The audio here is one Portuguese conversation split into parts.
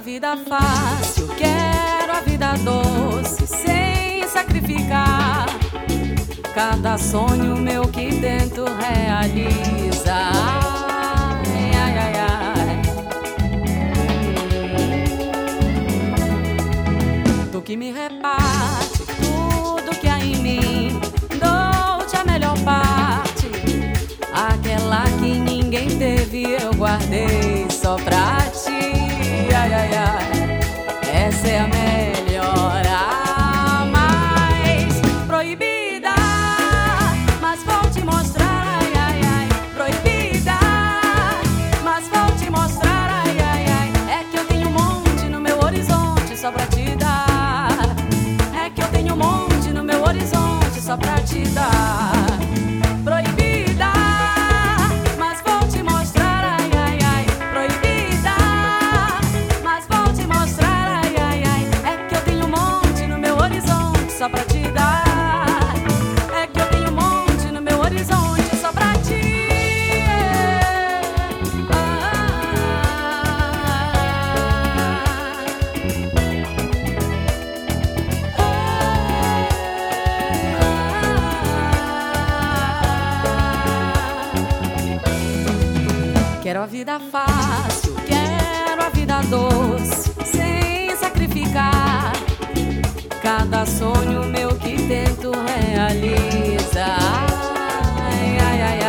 a vida fácil, quero a vida doce, sem sacrificar. Cada sonho meu que dentro realiza. Ai, que me reparte tudo que há em mim, dou-te a melhor parte. Aquela que ninguém teve, eu guardei só pra ti. Horizonte Quero a vida fácil, quero a vida doce, sem sacrificar. Cada sonho meu que tento realiza. Ai,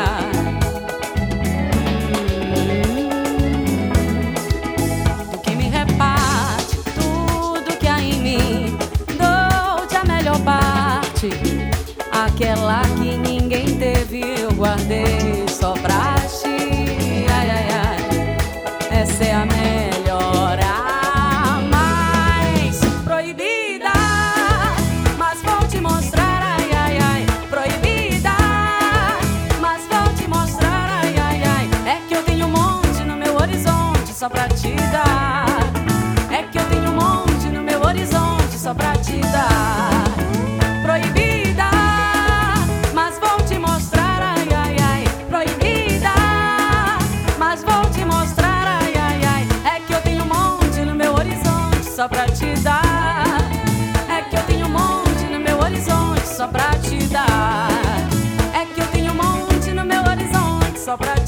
que me reparte tudo que há em mim, dou-te a melhor parte. Aquela que ninguém teve, eu guardei pra te dar. É que eu tenho um monte no meu horizonte só pra te dar. É que eu tenho um monte no meu horizonte só pra te dar.